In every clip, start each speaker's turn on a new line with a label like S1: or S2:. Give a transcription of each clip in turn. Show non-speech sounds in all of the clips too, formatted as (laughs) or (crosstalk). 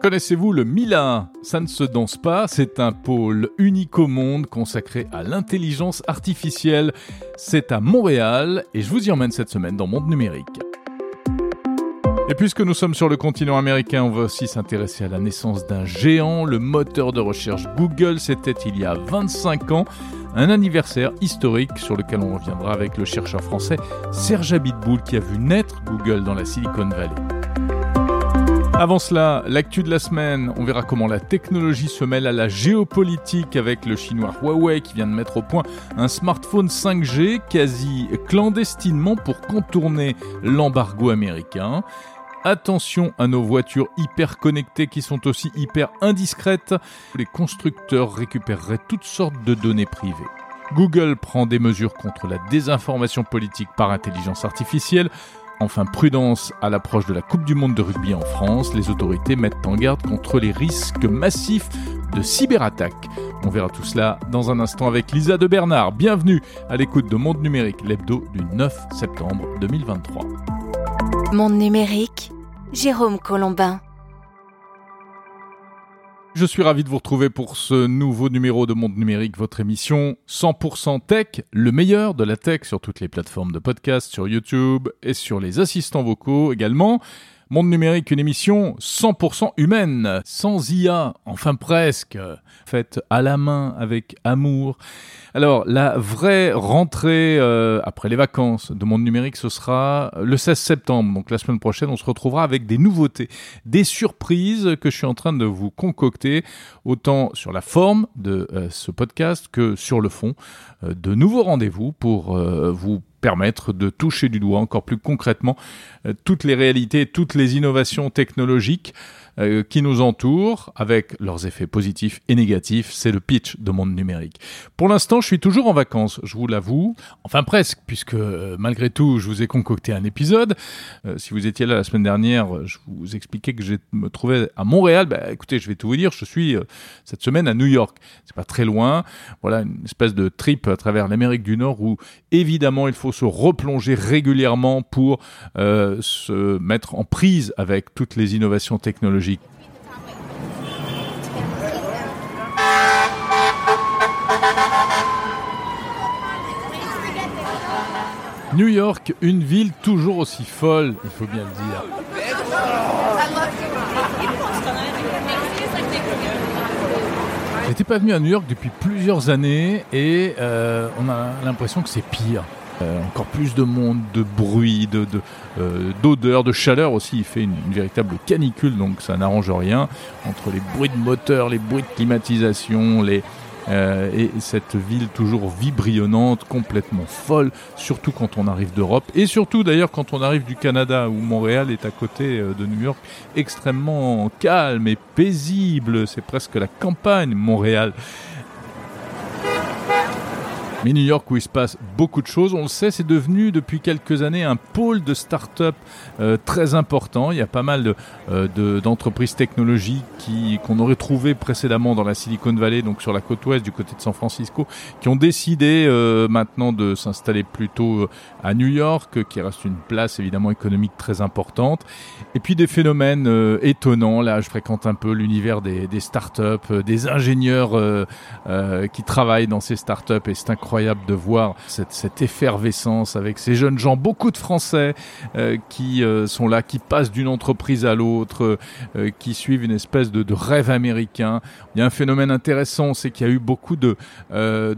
S1: Connaissez-vous le Mila? Ça ne se danse pas, c'est un pôle unique au monde consacré à l'intelligence artificielle. C'est à Montréal et je vous y emmène cette semaine dans Monde Numérique. Et puisque nous sommes sur le continent américain, on va aussi s'intéresser à la naissance d'un géant, le moteur de recherche Google. C'était il y a 25 ans, un anniversaire historique sur lequel on reviendra avec le chercheur français Serge Abitboul qui a vu naître Google dans la Silicon Valley. Avant cela, l'actu de la semaine, on verra comment la technologie se mêle à la géopolitique avec le chinois Huawei qui vient de mettre au point un smartphone 5G quasi clandestinement pour contourner l'embargo américain. Attention à nos voitures hyper connectées qui sont aussi hyper indiscrètes. Les constructeurs récupéreraient toutes sortes de données privées. Google prend des mesures contre la désinformation politique par intelligence artificielle. Enfin, prudence à l'approche de la Coupe du Monde de rugby en France. Les autorités mettent en garde contre les risques massifs de cyberattaques. On verra tout cela dans un instant avec Lisa de Bernard. Bienvenue à l'écoute de Monde Numérique, l'hebdo du 9 septembre 2023.
S2: Monde numérique, Jérôme Colombin.
S1: Je suis ravi de vous retrouver pour ce nouveau numéro de Monde Numérique, votre émission 100% tech, le meilleur de la tech sur toutes les plateformes de podcast, sur YouTube et sur les assistants vocaux également. Monde numérique, une émission 100% humaine, sans IA, enfin presque, faite à la main avec amour. Alors, la vraie rentrée euh, après les vacances de Monde numérique, ce sera le 16 septembre. Donc la semaine prochaine, on se retrouvera avec des nouveautés, des surprises que je suis en train de vous concocter, autant sur la forme de euh, ce podcast que sur le fond. Euh, de nouveaux rendez-vous pour vous permettre de toucher du doigt encore plus concrètement euh, toutes les réalités, toutes les innovations technologiques euh, qui nous entourent avec leurs effets positifs et négatifs. C'est le pitch de monde numérique. Pour l'instant, je suis toujours en vacances, je vous l'avoue. Enfin presque, puisque euh, malgré tout, je vous ai concocté un épisode. Euh, si vous étiez là la semaine dernière, je vous expliquais que je me trouvais à Montréal. Bah, écoutez, je vais tout vous dire. Je suis cette semaine à New York. C'est pas très loin. Voilà une espèce de trip à travers l'Amérique du Nord où évidemment il faut se replonger régulièrement pour se mettre en prise avec toutes les innovations technologiques New York, une ville toujours aussi folle, il faut bien le dire. J'étais pas venu à New York depuis plusieurs années et euh, on a l'impression que c'est pire. Euh, encore plus de monde, de bruit, de, euh, d'odeur, de, chaleur aussi. Il fait une, véritable canicule, donc ça n'arrange rien. Entre les bruits de moteur, les bruits de climatisation, euh, et cette ville toujours vibrionnante, complètement folle, surtout quand on arrive d'Europe, et surtout d'ailleurs quand on arrive du Canada, où Montréal est à côté de New York, extrêmement calme et paisible. C'est presque la campagne, Montréal. Mais New York où il se passe beaucoup de choses, on le sait, c'est devenu depuis quelques années un pôle de start-up euh, très important. Il y a pas mal euh, d'entreprises technologiques qui qu'on aurait trouvé précédemment dans la Silicon Valley, donc sur la côte ouest du côté de San Francisco, qui ont décidé euh, maintenant de s'installer plutôt à New York, qui reste une place évidemment économique très importante. Et puis des phénomènes étonnants. Là, je fréquente un peu l'univers des, des start-up, des ingénieurs qui travaillent dans ces start-up et c'est incroyable incroyable de voir cette, effervescence avec ces jeunes gens, beaucoup de Français euh, qui euh, sont là, qui passent d'une entreprise à l'autre, euh, qui suivent une espèce de, rêve américain. Il y a un phénomène intéressant, c'est qu'il y a eu beaucoup de,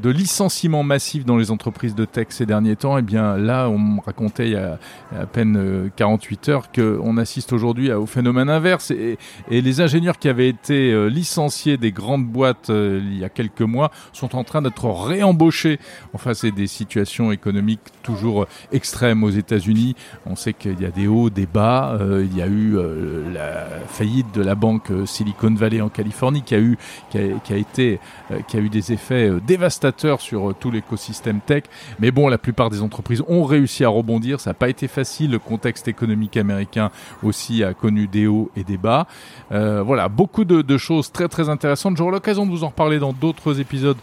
S1: licenciements massifs dans les entreprises de tech ces derniers temps. Et eh bien là, on me racontait il y a, à peine 48 heures qu'on assiste aujourd'hui au phénomène inverse. Et, les ingénieurs qui avaient été licenciés des grandes boîtes il y a quelques mois sont en train d'être réembauchés Enfin, c'est des situations économiques toujours extrêmes aux États-Unis. On sait qu'il y a des hauts, des bas. Euh, il y a eu euh, la faillite de la banque Silicon Valley en Californie qui a eu, qui a, été, euh, qui a eu des effets dévastateurs sur tout l'écosystème tech. Mais bon, la plupart des entreprises ont réussi à rebondir. Ça n'a pas été facile. Le contexte économique américain aussi a connu des hauts et des bas. voilà, beaucoup de, de choses très très intéressantes. J'aurai l'occasion de vous en reparler dans d'autres épisodes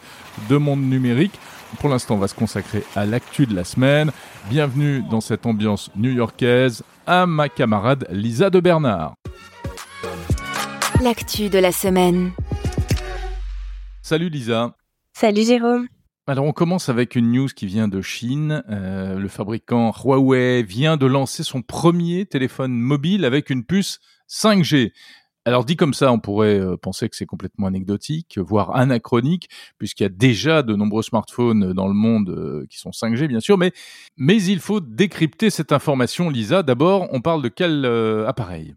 S1: de Monde Numérique. Pour l'instant, on va se consacrer à l'actu de la semaine. Bienvenue dans cette ambiance new-yorkaise à ma camarade Lisa de Bernard.
S2: l'actu de la semaine.
S1: Salut Lisa.
S3: Salut Jérôme.
S1: Alors on commence avec une news qui vient de Chine. Euh, le fabricant Huawei vient de lancer son premier téléphone mobile avec une puce 5G. Alors dit comme ça, on pourrait euh, penser que c'est complètement anecdotique, voire anachronique, puisqu'il y a déjà de nombreux smartphones dans le monde euh, qui sont 5G, bien sûr, mais, il faut décrypter cette information, Lisa. D'abord, on parle de quel euh, appareil?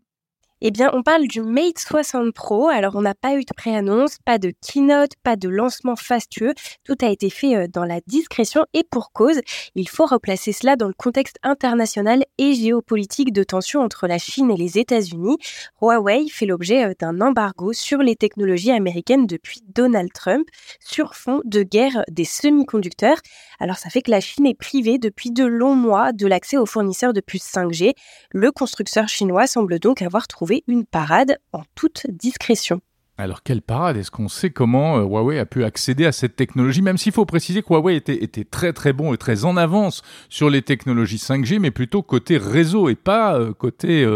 S3: Eh bien, on parle du Mate 60 Pro. Alors, on n'a pas eu de pré-annonce, pas de keynote, pas de lancement fastueux. Tout a été fait euh, dans la discrétion et pour cause. Il faut replacer cela dans le contexte international et géopolitique de tension entre la Chine et les États-Unis. Huawei fait l'objet euh, d'un embargo sur les technologies américaines depuis Donald Trump sur fond de guerre des semi-conducteurs. Alors, ça fait que la Chine est privée depuis de longs mois de l'accès aux fournisseurs de puces 5G. Le constructeur chinois semble donc avoir trouvé une parade en toute discrétion.
S1: Alors quelle parade? Est-ce qu'on sait comment euh, Huawei a pu accéder à cette technologie? Même s'il faut préciser que Huawei était, était, très très bon et très en avance sur les technologies 5G, mais plutôt côté réseau et pas euh, côté,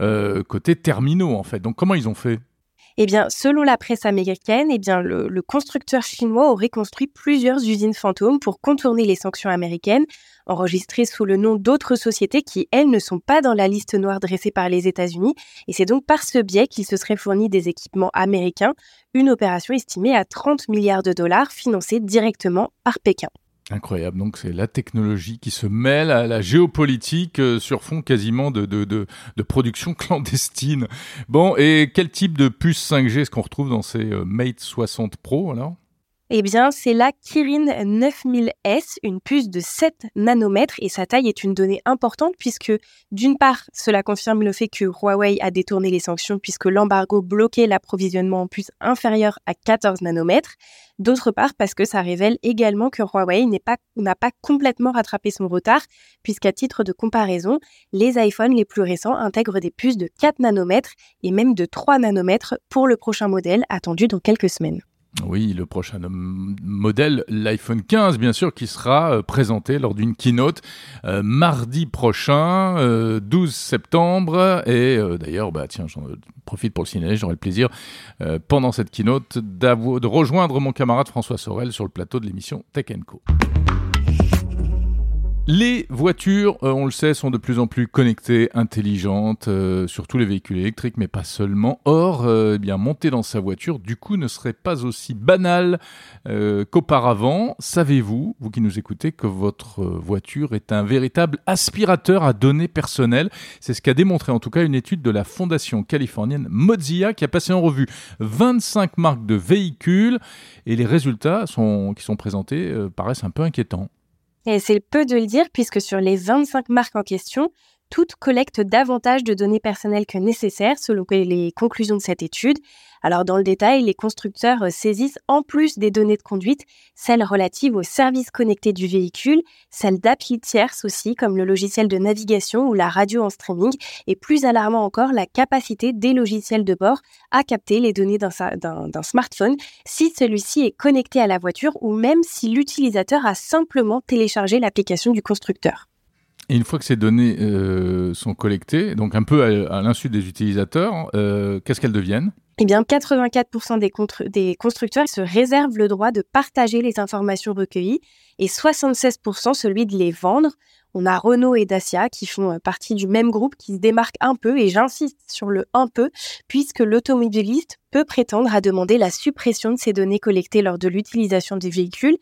S1: euh, côté terminaux en fait. Donc comment ils ont fait?
S3: Eh bien, selon la presse américaine, eh le, le, constructeur chinois aurait construit plusieurs usines fantômes pour contourner les sanctions américaines, enregistrées sous le nom d'autres sociétés qui, elles, ne sont pas dans la liste noire dressée par les États-Unis. Et c'est donc par ce biais qu'il se serait fourni des équipements américains, une opération estimée à 30 milliards de dollars financée directement par Pékin.
S1: Incroyable, donc c'est la technologie qui se mêle à la géopolitique euh, sur fond quasiment de, de, production (laughs) clandestine. Bon, et quel type de puce 5G est-ce qu'on retrouve dans ces euh, Mate 60 Pro alors?
S3: Eh bien, c'est la Kirin 9000S, une puce de 7 nanomètres et sa taille est une donnée importante puisque, d'une part, cela confirme le fait que Huawei a détourné les sanctions puisque l'embargo bloquait l'approvisionnement en puces inférieures à 14 nanomètres. D'autre part, parce que ça révèle également que Huawei n'a pas, pas complètement rattrapé son retard puisqu'à titre de comparaison, les iPhones les plus récents intègrent des puces de 4 nanomètres et même de 3 nanomètres pour le prochain modèle attendu dans quelques semaines.
S1: Oui, le prochain modèle, l'iPhone 15, bien sûr, qui sera euh, présenté lors d'une keynote euh, mardi prochain, 12 euh, septembre. Et d'ailleurs, bah, tiens, j'en profite pour le signaler, j'aurai le plaisir, pendant cette keynote, de rejoindre mon camarade François Sorel sur le plateau de l'émission Tech Co. Les voitures, euh, on le sait, sont de plus en plus connectées, intelligentes, euh, surtout les véhicules électriques, mais pas seulement. Or, euh, eh bien, monter dans sa voiture, du coup, ne serait pas aussi banal qu'auparavant. Savez-vous, vous qui nous écoutez, que votre voiture est un véritable aspirateur à données personnelles? C'est ce qu'a démontré en tout cas une étude de la fondation californienne Mozilla qui a passé en revue 25 marques de véhicules et les résultats sont, qui sont présentés paraissent un peu inquiétants.
S3: Et c'est peu de le dire puisque sur les 25 marques en question, toutes collectent davantage de données personnelles que nécessaire selon les conclusions de cette étude. Alors dans le détail, les constructeurs euh, saisissent en plus des données de conduite, celles relatives aux services connectés du véhicule, celles d'appli tierces aussi, comme le logiciel de navigation ou la radio en streaming, et plus alarmant encore, la capacité des logiciels de bord à capter les données d'un smartphone si celui-ci est connecté à la voiture ou même si l'utilisateur a simplement téléchargé l'application du constructeur.
S1: Et une fois que ces données euh, sont collectées, donc un peu à, l'insu des utilisateurs, euh, qu'est-ce qu'elles deviennent?
S3: Eh bien, 84% des, des, constructeurs se réservent le droit de partager les informations recueillies et 76% celui de les vendre. On a Renault et Dacia qui font euh, partie du même groupe qui se démarquent un peu, et j'insiste sur le un peu, puisque l'automobiliste peut prétendre à demander la suppression de ces données collectées lors de l'utilisation du véhicule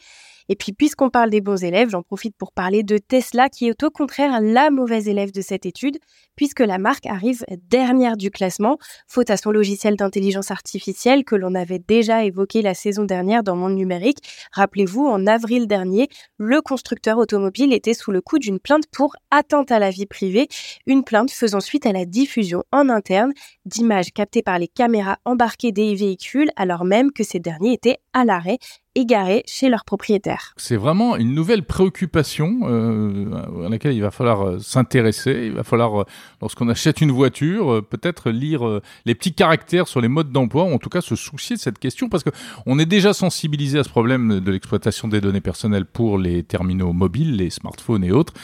S3: et puis, puisqu'on parle des bons élèves, j'en profite pour parler de Tesla, qui est au contraire la mauvaise élève de cette étude, puisque la marque arrive dernière du classement, faute à son logiciel d'intelligence artificielle que l'on avait déjà évoqué la saison dernière dans Monde Numérique. Rappelez-vous, en avril dernier, le constructeur automobile était sous le coup d'une plainte pour atteinte à la vie privée, une plainte faisant suite à la diffusion en interne d'images captées par les caméras embarquées des véhicules, alors même que ces derniers étaient à l'arrêt égarés chez leurs propriétaires.
S1: C'est vraiment une nouvelle préoccupation euh, à laquelle il va falloir euh, s'intéresser. Il va falloir, euh, lorsqu'on achète une voiture, euh, peut-être lire les petits caractères sur les modes d'emploi, ou en tout cas se soucier de cette question, parce que on est déjà sensibilisé à ce problème de l'exploitation des données personnelles pour les terminaux mobiles, les smartphones et autres.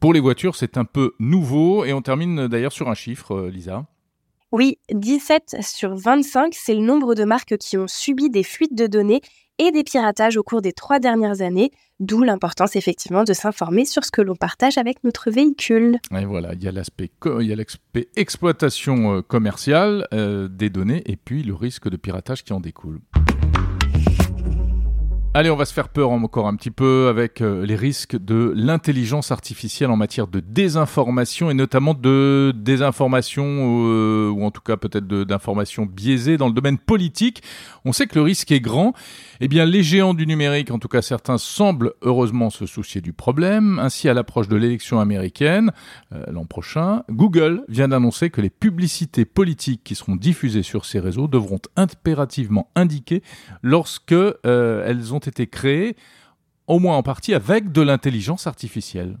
S1: Pour les voitures, c'est un peu nouveau, et on termine d'ailleurs sur un chiffre, Lisa.
S3: Oui, 17 sur 25, c'est le nombre de marques qui ont subi des fuites de données et des piratages au cours des trois dernières années, d'où l'importance effectivement de s'informer sur ce que l'on partage avec notre véhicule.
S1: Et voilà, il y a l'aspect exploitation euh, commerciale euh, des données et puis le risque de piratage qui en découle. Allez, on va se faire peur encore un petit peu avec euh, les risques de l'intelligence artificielle en matière de désinformation et notamment de désinformation euh, ou en tout cas peut-être d'information biaisée dans le domaine politique. On sait que le risque est grand. Eh bien, les géants du numérique, en tout cas certains, semblent heureusement se soucier du problème. Ainsi, à l'approche de l'élection américaine euh, l'an prochain, Google vient d'annoncer que les publicités politiques qui seront diffusées sur ces réseaux devront impérativement indiquer lorsque elles ont été créés, au moins en partie avec de l'intelligence artificielle.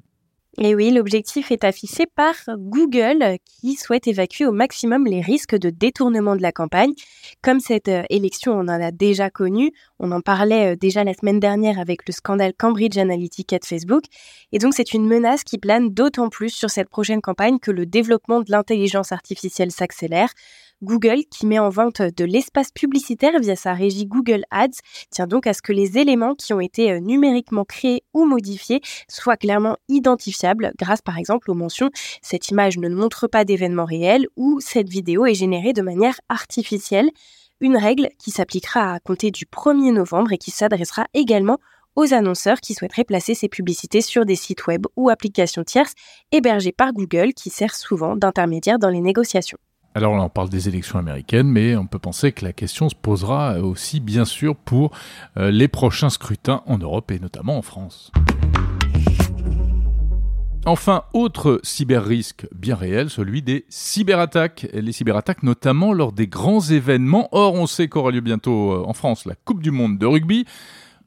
S3: Et oui, l'objectif est affiché par Google qui souhaite évacuer au maximum les risques de détournement de la campagne. Comme cette euh, élection, on en a déjà connu, on en parlait euh, déjà la semaine dernière avec le scandale Cambridge Analytica de Facebook. Et donc c'est une menace qui plane d'autant plus sur cette prochaine campagne que le développement de l'intelligence artificielle s'accélère. Google, qui met en vente de l'espace publicitaire via sa régie Google Ads, tient donc à ce que les éléments qui ont été euh, numériquement créés ou modifiés soient clairement identifiables grâce par exemple aux mentions cette image ne montre pas d'événement réel ou cette vidéo est générée de manière artificielle. Une règle qui s'appliquera à compter du 1er novembre et qui s'adressera également aux annonceurs qui souhaiteraient placer ces publicités sur des sites web ou applications tierces hébergées par Google qui sert souvent d'intermédiaire dans les négociations.
S1: Alors là, on parle des élections américaines, mais on peut penser que la question se posera aussi, bien sûr, pour euh, les prochains scrutins en Europe et notamment en France. Enfin, autre cyber-risque bien réel, celui des cyberattaques. Les cyberattaques notamment lors des grands événements. Or, on sait qu'aura lieu bientôt euh, en France la Coupe du Monde de rugby.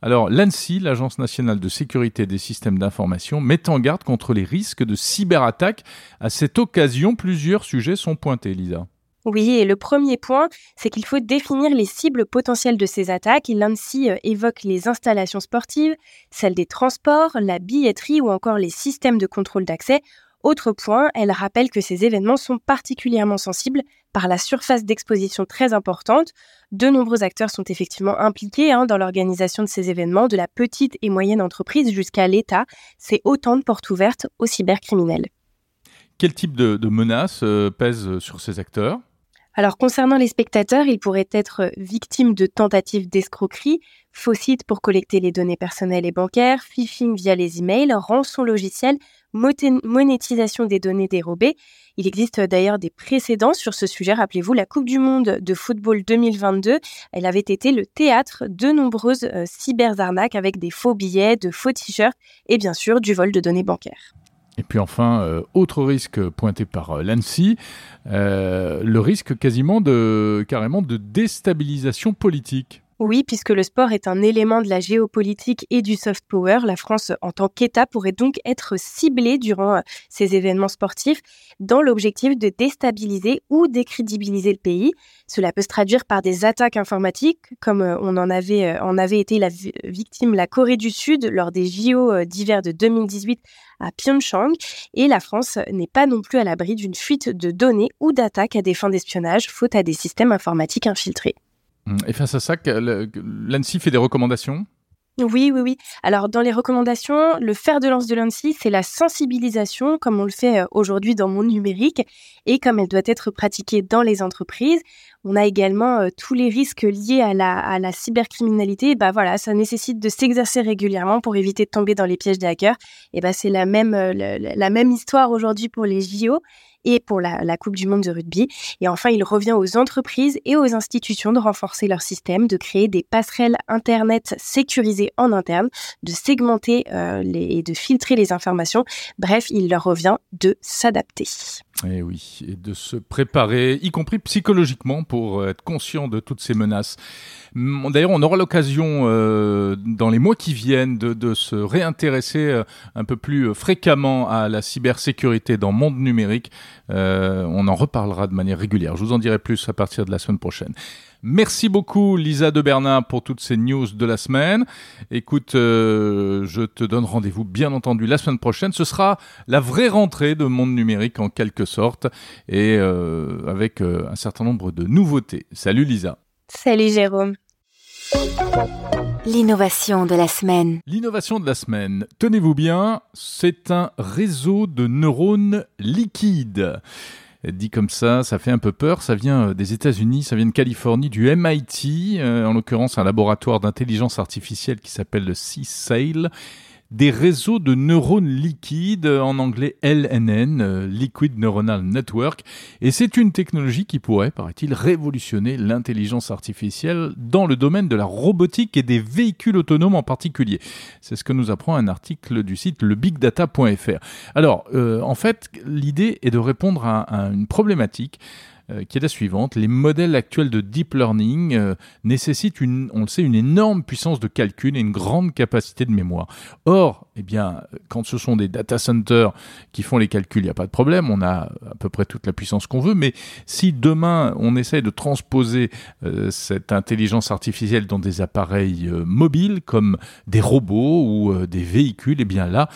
S1: Alors, l'ANSI, l'Agence nationale de sécurité des systèmes d'information, met en garde contre les risques de cyberattaques. À cette occasion, plusieurs sujets sont pointés, Lisa.
S3: Oui, et le premier point, c'est qu'il faut définir les cibles potentielles de ces attaques. L'ANSI euh, évoque les installations sportives, celles des transports, la billetterie ou encore les systèmes de contrôle d'accès. Autre point, elle rappelle que ces événements sont particulièrement sensibles par la surface d'exposition très importante. De nombreux acteurs sont effectivement impliqués hein, dans l'organisation de ces événements, de la petite et moyenne entreprise jusqu'à l'État. C'est autant de portes ouvertes aux cybercriminels.
S1: Quel type de, menaces euh, pèsent sur ces acteurs?
S3: Alors concernant les spectateurs, ils pourraient être victimes de tentatives d'escroquerie, faux sites pour collecter les données personnelles et bancaires, phishing via les emails, rançon logiciel, monétisation des données dérobées. Il existe d'ailleurs des précédents sur ce sujet. Rappelez-vous, la Coupe du Monde de football 2022, elle avait été le théâtre de nombreuses euh, cyberarnaques avec des faux billets, de faux t-shirts et bien sûr du vol de données bancaires.
S1: Et puis enfin, euh, autre risque pointé par euh, l'ANSI, euh, le risque quasiment de carrément de déstabilisation politique.
S3: Oui, puisque le sport est un élément de la géopolitique et du soft power, la France en tant qu'État pourrait donc être ciblée durant euh, ces événements sportifs dans l'objectif de déstabiliser ou décrédibiliser le pays. Cela peut se traduire par des attaques informatiques, comme euh, on en avait, euh, en avait été la victime la Corée du Sud lors des JO d'hiver de 2018 à Pyeongchang. Et la France n'est pas non plus à l'abri d'une fuite de données ou d'attaques à des fins d'espionnage, faute à des systèmes informatiques infiltrés.
S1: Et face à ça, l'ANSI fait des recommandations?
S3: Oui, oui, oui. Alors, dans les recommandations, le fer de lance de l'ANSI, c'est la sensibilisation, comme on le fait euh, aujourd'hui dans mon numérique, et comme elle doit être pratiquée dans les entreprises. On a également euh, tous les risques liés à la, cybercriminalité. Bah voilà, ça nécessite de s'exercer régulièrement pour éviter de tomber dans les pièges des hackers. Et bah c'est la même, euh, la même histoire aujourd'hui pour les JO et pour la, Coupe du Monde de rugby. Et enfin, il revient aux entreprises et aux institutions de renforcer leur système, de créer des passerelles Internet sécurisées en interne, de segmenter euh, et de filtrer les informations. Bref, il leur revient de s'adapter.
S1: Et eh oui, et de se préparer, y compris psychologiquement, pour être conscient de toutes ces menaces. D'ailleurs, on aura l'occasion euh, dans les mois qui viennent de, de se réintéresser euh, un peu plus fréquemment à la cybersécurité dans le monde numérique on en reparlera de manière régulière. Je vous en dirai plus à partir de la semaine prochaine. Merci beaucoup Lisa de Bernard pour toutes ces news de la semaine. Écoute, euh, je te donne rendez-vous bien entendu la semaine prochaine. Ce sera la vraie rentrée de Monde Numérique en quelque sorte et euh, avec euh, un certain nombre de nouveautés. Salut Lisa.
S3: Salut Jérôme.
S2: L'innovation de la semaine.
S1: L'innovation de la semaine, tenez-vous bien, c'est un réseau de neurones liquides. Dit comme ça, ça fait un peu peur. Ça vient euh, des États-Unis, ça vient de Californie, du MIT, euh, en l'occurrence un laboratoire d'intelligence artificielle qui s'appelle le C-SAIL des réseaux de neurones liquides, en anglais LNN, euh, Liquid Neuronal Network, et c'est une technologie qui pourrait, paraît-il, révolutionner l'intelligence artificielle dans le domaine de la robotique et des véhicules autonomes en particulier. C'est ce que nous apprend un article du site lebigdata.fr. Alors, euh, en fait, l'idée est de répondre à une problématique qui est la suivante. Les modèles actuels de deep learning euh, nécessitent, une, on le sait, une énorme puissance de calcul et une grande capacité de mémoire. Or, eh bien, quand ce sont des data centers qui font les calculs, il n'y a pas de problème, on a à peu près toute la puissance qu'on veut, mais si demain on essaye de transposer euh, cette intelligence artificielle dans des appareils mobiles comme des robots ou des véhicules, eh bien là,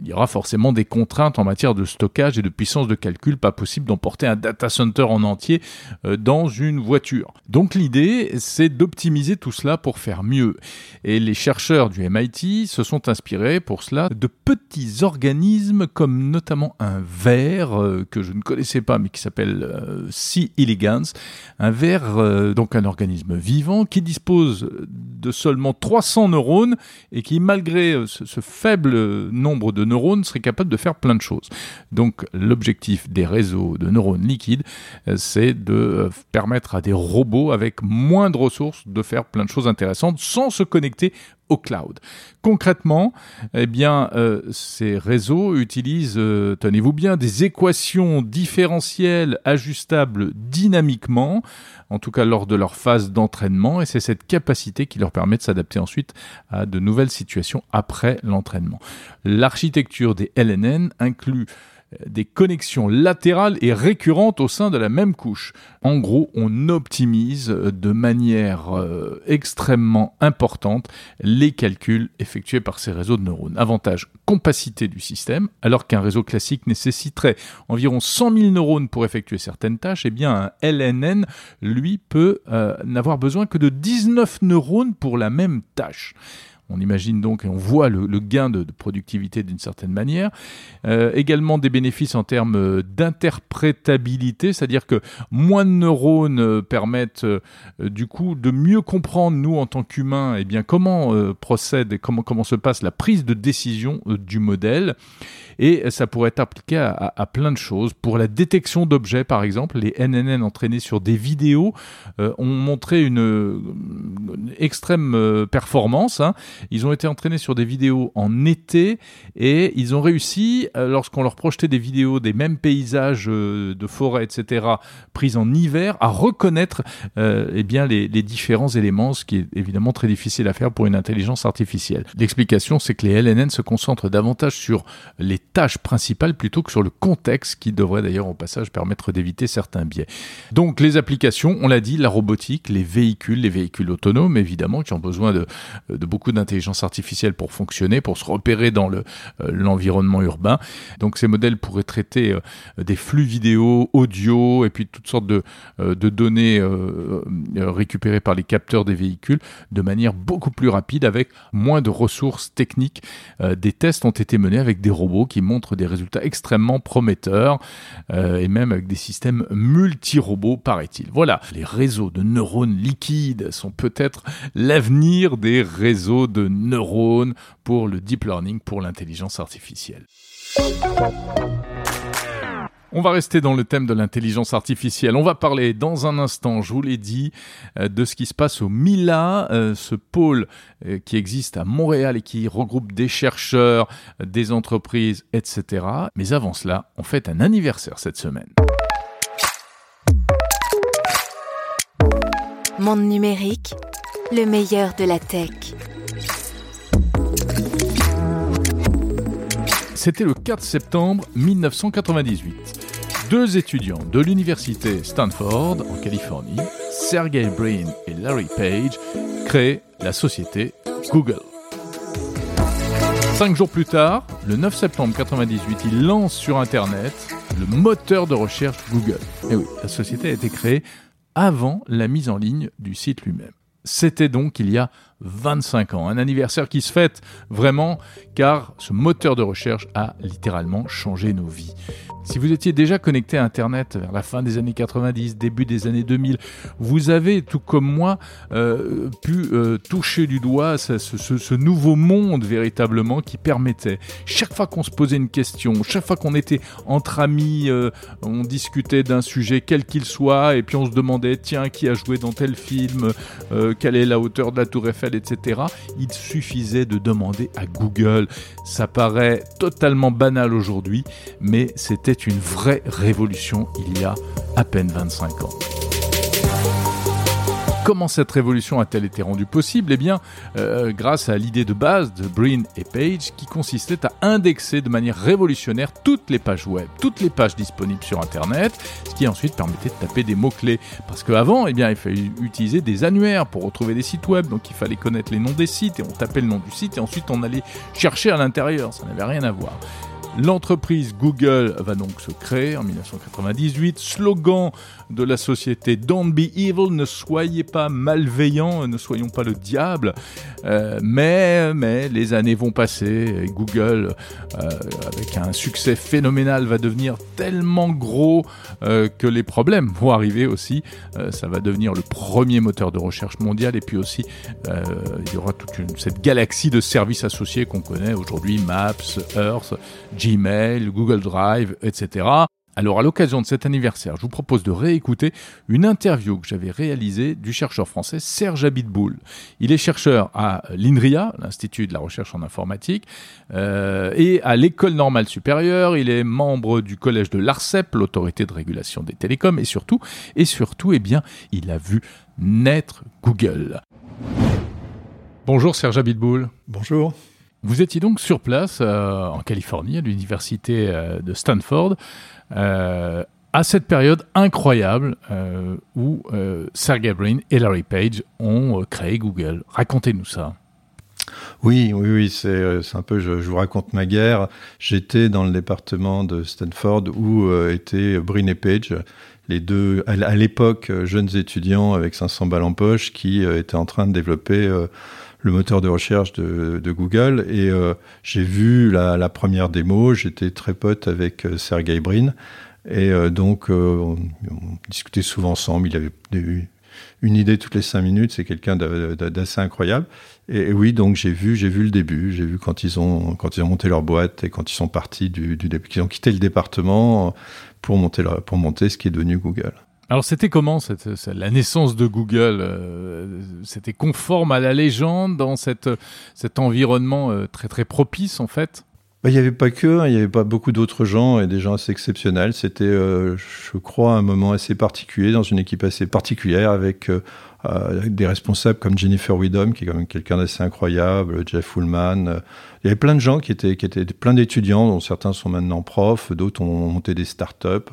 S1: il y aura forcément des contraintes en matière de stockage et de puissance de calcul, pas possible d'emporter un data center en entier euh, dans une voiture. Donc l'idée, c'est d'optimiser tout cela pour faire mieux. Et les chercheurs du MIT se sont inspirés pour cela de petits organismes comme notamment un ver euh, que je ne connaissais pas mais qui s'appelle euh, C. elegans, un ver donc un organisme vivant qui dispose de seulement 300 neurones et qui malgré ce, ce faible nombre de neurones serait capable de faire plein de choses. Donc l'objectif des réseaux de neurones liquides, c'est de euh, permettre à des robots avec moins de ressources de faire plein de choses intéressantes sans se connecter au cloud. Concrètement, eh euh, ces réseaux utilisent, euh, tenez-vous bien, des équations différentielles ajustables dynamiquement, en tout cas lors de leur phase d'entraînement, et c'est cette capacité qui leur permet de s'adapter ensuite à de nouvelles situations après l'entraînement. L'architecture des LNN inclut des connexions latérales et récurrentes au sein de la même couche. En gros, on optimise de manière euh, extrêmement importante les calculs effectués par ces réseaux de neurones. Avantage, compacité du système, alors qu'un réseau classique nécessiterait environ 100 000 neurones pour effectuer certaines tâches, eh bien un LNN, lui, peut euh, n'avoir besoin que de 19 neurones pour la même tâche. On imagine donc et on voit le, gain de, productivité d'une certaine manière. Euh, également des bénéfices en termes euh, d'interprétabilité, c'est-à-dire que moins de neurones euh, permettent du coup de mieux comprendre nous en tant qu'humains, eh comment procède et comment se passe la prise de décision du modèle. Et ça pourrait être appliqué à, plein de choses. Pour la détection d'objets, par exemple, les NNN entraînés sur des vidéos euh, ont montré une, extrême euh, performance. Hein. Ils ont été entraînés sur des vidéos en été et ils ont réussi, euh, lorsqu'on leur projetait des vidéos des mêmes paysages de forêt, etc., prises en hiver, à reconnaître eh bien, les, différents éléments, ce qui est évidemment très difficile à faire pour une intelligence artificielle. L'explication, c'est que les LNN se concentrent davantage sur les tâche principale plutôt que sur le contexte qui devrait d'ailleurs au passage permettre d'éviter certains biais. Donc les applications, on l'a dit, la robotique, les véhicules, les véhicules autonomes évidemment qui ont besoin de, de beaucoup d'intelligence artificielle pour fonctionner, pour se repérer dans euh, l'environnement urbain. Donc ces modèles pourraient traiter euh, des flux vidéo, audio et puis toutes sortes de, euh, de données récupérées par les capteurs des véhicules de manière beaucoup plus rapide avec moins de ressources techniques. des tests ont été menés avec des robots qui montrent des résultats extrêmement prometteurs euh, et même avec des systèmes multi-robots, paraît-il. Voilà, les réseaux de neurones liquides sont peut-être l'avenir des réseaux de neurones pour le deep learning, pour l'intelligence artificielle. On va rester dans le thème de l'intelligence artificielle. On va parler dans un instant, je vous l'ai dit, euh, de ce qui se passe au MILA, euh, ce pôle euh, qui existe à Montréal et qui regroupe des chercheurs, des entreprises, etc. Mais avant cela, on fête un anniversaire cette semaine.
S2: Monde numérique, le meilleur de la tech.
S1: C'était le 4 septembre 1998. Deux étudiants de l'université Stanford en Californie, Sergey Brin et Larry Page, créent la société Google. Cinq jours plus tard, le 9 septembre 1998, ils lancent sur Internet le moteur de recherche Google. Et oui, la société a été créée avant la mise en ligne du site lui-même. C'était donc il y a 25 ans, un anniversaire qui se fête vraiment car ce moteur de recherche a littéralement changé nos vies. Si vous étiez déjà connecté à Internet vers la fin des années 90, début des années 2000, vous avez, tout comme moi, euh, pu euh, toucher du doigt ce, nouveau monde véritablement qui permettait, chaque fois qu'on se posait une question, chaque fois qu'on était entre amis, euh, on discutait d'un sujet quel qu'il soit, et puis on se demandait, tiens, qui a joué dans tel film, quelle est la hauteur de la tour Eiffel, etc. Il suffisait de demander à Google. Ça paraît totalement banal aujourd'hui, mais c'était une vraie révolution il y a à peine 25 ans. Comment cette révolution a-t-elle été rendue possible? Eh bien, euh, grâce à l'idée de base de Brin et Page qui consistait à indexer de manière révolutionnaire toutes les pages web, toutes les pages disponibles sur Internet, ce qui ensuite permettait de taper des mots-clés. Parce qu'avant, eh il fallait utiliser des annuaires pour retrouver des sites web, donc il fallait connaître les noms des sites et on tapait le nom du site et ensuite on allait chercher à l'intérieur, ça n'avait rien à voir. L'entreprise Google va donc se créer en 1998. Slogan de la société Don't be evil, ne soyez pas malveillants, ne soyons pas le diable. Euh, mais, mais les années vont passer et Google, euh, avec un succès phénoménal, va devenir tellement gros euh, que les problèmes vont arriver aussi. Ça va devenir le premier moteur de recherche mondial et puis aussi il y aura toute une, cette galaxie de services associés qu'on connaît aujourd'hui, Maps, Earth, Gmail, Google Drive, etc. Alors à l'occasion de cet anniversaire, je vous propose de réécouter une interview que j'avais réalisée du chercheur français Serge Abitboul. Il est chercheur à l'INRIA, l'Institut de la recherche en informatique, euh, et à l'École normale supérieure. Il est membre du collège de l'ARCEP, l'autorité de régulation des télécoms, et surtout, et surtout, eh bien, il a vu naître Google. Bonjour Serge Abitboul.
S4: Bonjour.
S1: Vous étiez donc sur place euh, en Californie, à l'université euh, de Stanford, euh, à cette période incroyable où Sergey Brin et Larry Page ont créé Google. Racontez-nous ça.
S4: Oui, oui, oui, c'est un peu, je, je, vous raconte ma guerre. J'étais dans le département de Stanford où étaient Brin et Page, les deux, à l'époque, jeunes étudiants avec 500 balles en poche qui étaient en train de développer le moteur de recherche de, Google et euh, j'ai vu la, première démo. J'étais très pote avec euh, Sergey Brin et euh, donc on, on, discutait souvent ensemble. Il avait une idée toutes les cinq minutes. C'est quelqu'un d'assez incroyable. Et, et, oui, donc j'ai vu, j'ai vu le début. J'ai vu quand ils ont quand ils ont monté leur boîte et quand ils sont partis du, du qu'ils ont quitté le département pour monter leur, pour monter ce qui est devenu Google.
S1: Alors c'était comment cette, la naissance de Google euh, C'était conforme à la légende dans cette, cet environnement euh, très très propice en fait?
S4: Bah, il n'y avait pas que, hein, il n'y avait pas beaucoup d'autres gens et des gens assez exceptionnels. C'était, euh, je crois, un moment assez particulier dans une équipe assez particulière avec des responsables comme Jennifer Widom, qui est quand même quelqu'un d'assez incroyable, Jeff Ullman. Il y avait plein de gens qui étaient, qui étaient plein d'étudiants, dont certains sont maintenant profs, d'autres ont monté des startups.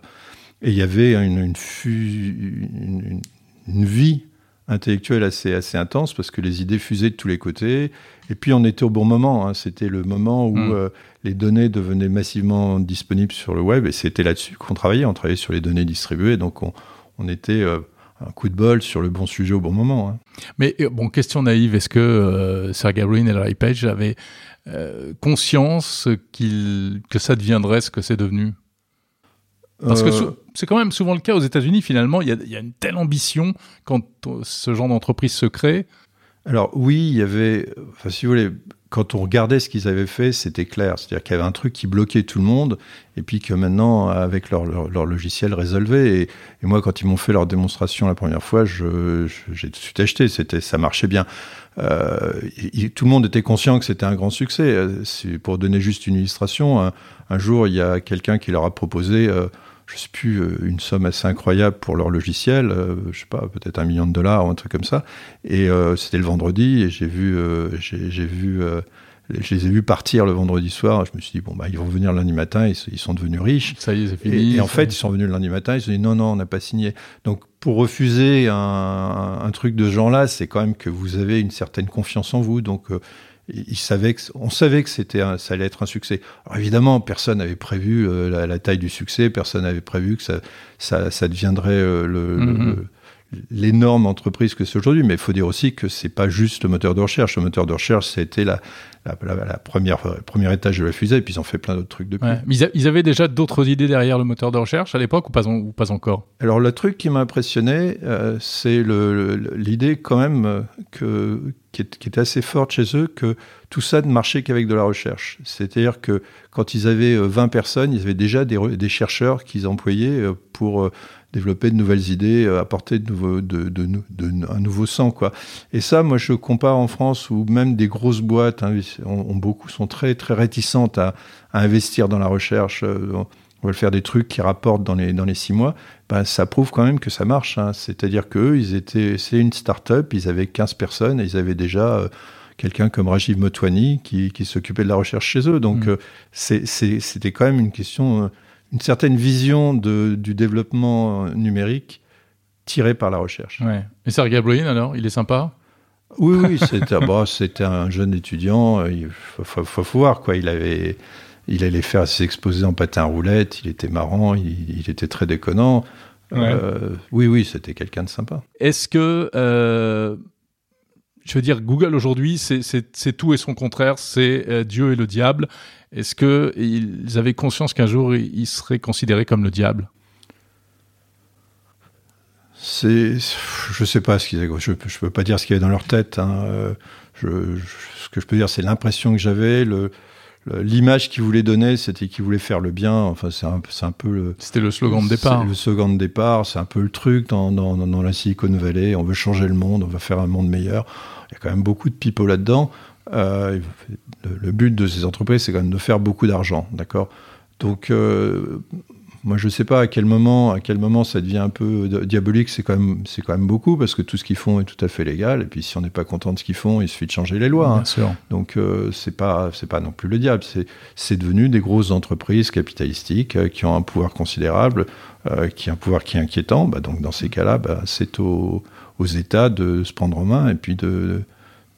S4: Et il y avait une, une, une, une vie intellectuelle assez, assez intense parce que les idées fusaient de tous les côtés. Et puis on était au bon moment. Hein. C'était le moment où mmh. euh, les données devenaient massivement disponibles sur le web et c'était là-dessus qu'on travaillait. On travaillait sur les données distribuées. Donc on, on était euh, un coup de bol sur le bon sujet au bon moment. Hein.
S1: Mais euh, bon, question naïve, est-ce que euh, Sergey Brin et Larry Page avaient conscience qu que ça deviendrait ce que c'est devenu? Parce que euh... c'est quand même souvent le cas aux États-Unis, finalement, il y, a, il y, a, une telle ambition quand ce genre d'entreprise se crée.
S4: Alors oui, il y avait, enfin si vous voulez, quand on regardait ce qu'ils avaient fait, c'était clair. C'est-à-dire qu'il y avait un truc qui bloquait tout le monde, et puis que maintenant, avec leur, leur, leur logiciel, résolvait. Et, et, moi, quand ils m'ont fait leur démonstration la première fois, j'ai tout de suite acheté. C'était, ça marchait bien. Euh, il, tout le monde était conscient que c'était un grand succès. Pour donner juste une illustration, un, un jour, il y a quelqu'un qui leur a proposé euh, je sais plus, euh, une somme assez incroyable pour leur logiciel, euh, je sais pas, peut-être un million de dollars ou un truc comme ça. Et euh, c'était le vendredi et j'ai vu, j'ai vu je les ai vus partir le vendredi soir. Je me suis dit, bon, bah, ils vont venir lundi matin, ils, ils sont devenus riches.
S1: Ça y est, c'est fini.
S4: Et, en fait, ils sont venus le lundi matin, ils se sont dit, non, non, on n'a pas signé. Donc, pour refuser un, un truc de ce genre-là, c'est quand même que vous avez une certaine confiance en vous. Donc, euh, que, on savait que c'était ça allait être un succès. Alors évidemment, personne n'avait prévu euh, la, taille du succès, personne n'avait prévu que ça, ça, ça deviendrait euh, le, le- l'énorme entreprise que c'est aujourd'hui. Mais il faut dire aussi que c'est pas juste le moteur de recherche. Le moteur de recherche, c'était la, la, la, la première, euh, premier étage de la fusée, et puis ils ont fait plein d'autres trucs depuis.
S1: Ouais. Mais ils, a- ils avaient déjà d'autres idées derrière le moteur de recherche à l'époque ou pas, en- ou pas encore?
S4: Alors le truc qui m'a impressionné, euh, c'est l'idée quand même euh, que, qui, est, qui est assez forte chez eux, que tout ça ne marchait qu'avec de la recherche. C'est-à-dire que quand ils avaient euh, 20 personnes, ils avaient déjà des, chercheurs qu'ils employaient euh, pour euh, développer de nouvelles idées, euh, apporter de nouveaux, de, de, nou- de, un nouveau sang. Quoi. Et ça, moi, je compare en France où même des grosses boîtes hein, ont, ont beaucoup, sont très, très réticentes à, à investir dans la recherche. euh, on va faire des trucs qui rapportent dans les, dans les six mois, ben, ça prouve quand même que ça marche. hein. C'est-à-dire qu'eux, ils étaient, c'est une start-up, ils avaient 15 personnes et ils avaient déjà euh, quelqu'un comme Rajiv Motwani qui, qui s'occupait de la recherche chez eux. Donc,
S1: Mm.
S4: euh, c'était quand même une question, une certaine vision de, du développement euh, numérique tirée par la recherche.
S1: Ouais. Et Sergey Brin alors, il est sympa?
S4: Oui, oui, c'était c'était un jeune étudiant. euh, Il faut, faut- faut- faut voir quoi. Il avait, il allait faire ses exposés en patin roulette. Il était marrant. Il, il était très déconnant. Euh, oui, oui, c'était quelqu'un de sympa.
S1: Est-ce que, euh, je veux dire, Google aujourd'hui, c'est- tout et son contraire, c'est euh, Dieu et le diable. Est-ce que ils avaient conscience qu'un jour ils seraient considérés comme le diable?
S4: C'est, je sais pas ce qu'ils, avaient- je, je peux pas dire ce qu'il y avait dans leur tête. hein. Je, je- ce que je peux dire, c'est l'impression que j'avais, le, l'image qu'ils voulaient donner, c'était qu'ils voulaient faire le bien. Enfin, c'est un, c'est un peu le,
S1: C'était le slogan de départ.
S4: C'est le slogan de départ, c'est un peu le truc dans, dans, dans- la Silicon Valley. On veut changer le monde, on va faire un monde meilleur. Il y a quand même beaucoup de pipeaux là-dedans. Euh, le, le but de ces entreprises, c'est quand même de faire beaucoup d'argent, d'accord? Donc, euh, moi, je ne sais pas à quel moment, à quel moment ça devient un peu diabolique. C'est quand même, c'est quand même beaucoup parce que tout ce qu'ils font est tout à fait légal. Et puis, si on n'est pas content de ce qu'ils font, il suffit de changer les lois. hein.
S1: Bien sûr.
S4: Donc euh, c'est pas c'est pas non plus le diable, c'est c'est devenu des grosses entreprises capitalistiques euh, qui ont un pouvoir considérable, euh, qui ont un pouvoir qui est inquiétant. Bah, donc dans ces cas-là, bah, c'est aux, aux États de se prendre en main et puis de de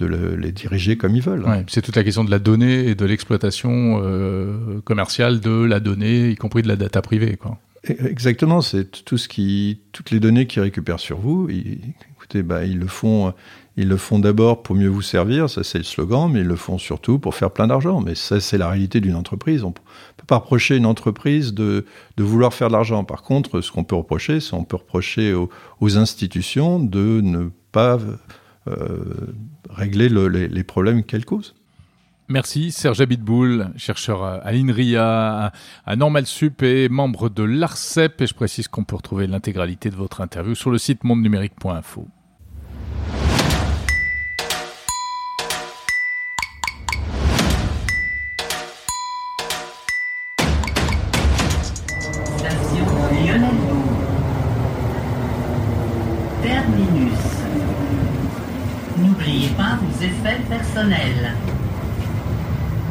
S4: le- les diriger comme ils veulent.
S1: Ouais, c'est toute la question de la donnée et de l'exploitation euh, commerciale de la donnée, y compris de la data privée. Quoi.
S4: Et- Exactement, c'est tout ce qui toutes les données qu'ils récupèrent sur vous. ils- écoutez, bah, ils le font. Ils le font d'abord pour mieux vous servir, ça c'est le slogan, mais ils le font surtout pour faire plein d'argent. Mais ça, c'est la réalité d'une entreprise. On ne peut pas reprocher une entreprise de, de vouloir faire de l'argent. Par contre, ce qu'on peut reprocher, c'est qu'on peut reprocher aux, aux institutions de ne pas régler le- les, problèmes qu'elles causent.
S1: Merci Serge Abitboul, chercheur à l'INRIA, à Normal Sup et membre de l'ARCEP. Et je précise qu'on peut retrouver l'intégralité de votre interview sur le site mondenumérique.info.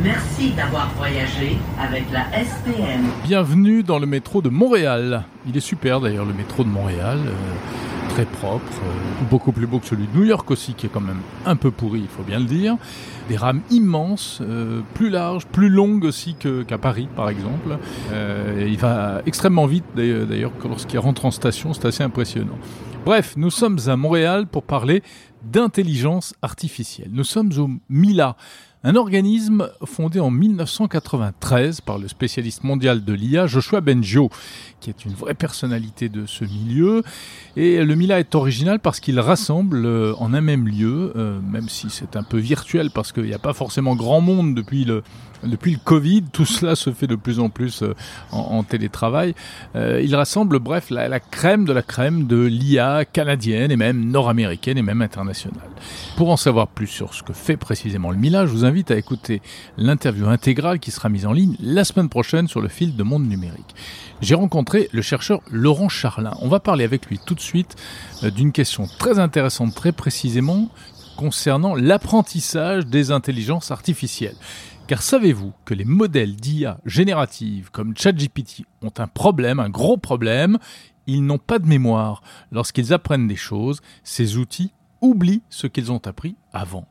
S5: Merci d'avoir voyagé avec la STM.
S1: Bienvenue dans le métro de Montréal. Il est super d'ailleurs le métro de Montréal, euh, très propre, euh, beaucoup plus beau que celui de New York aussi, qui est quand même un peu pourri, il faut bien le dire. Des rames immenses, euh, plus larges, plus longues aussi qu'à Paris par exemple. Euh, il va extrêmement vite d'ailleurs, lorsqu'il rentre en station, c'est assez impressionnant. Bref, nous sommes à Montréal pour parler d'intelligence artificielle. Nous sommes au MILA, un organisme fondé en 1993 par le spécialiste mondial de l'IA Joshua Benjo, qui est une vraie personnalité de ce milieu. Et le Mila est original parce qu'il rassemble euh, en un même lieu, euh, même si c'est un peu virtuel parce qu'il n'y a pas forcément grand monde depuis le, depuis le Covid. Tout cela se fait de plus en plus euh, en, télétravail. Euh, il rassemble, bref, la, la crème de la crème de l'IA canadienne et même nord-américaine et même internationale. Pour en savoir plus sur ce que fait précisément le Mila, je vous invite à écouter l'interview intégrale qui sera mise en ligne la semaine prochaine sur le fil de Monde Numérique. J'ai rencontré le chercheur Laurent Charlin. On va parler avec lui tout de suite euh, d'une question très intéressante, très précisément, concernant l'apprentissage des intelligences artificielles. Car savez-vous que les modèles d'IA générative comme ChatGPT ont un problème, un gros problème? Ils n'ont pas de mémoire. Lorsqu'ils apprennent des choses, ces outils oublient ce qu'ils ont appris avant.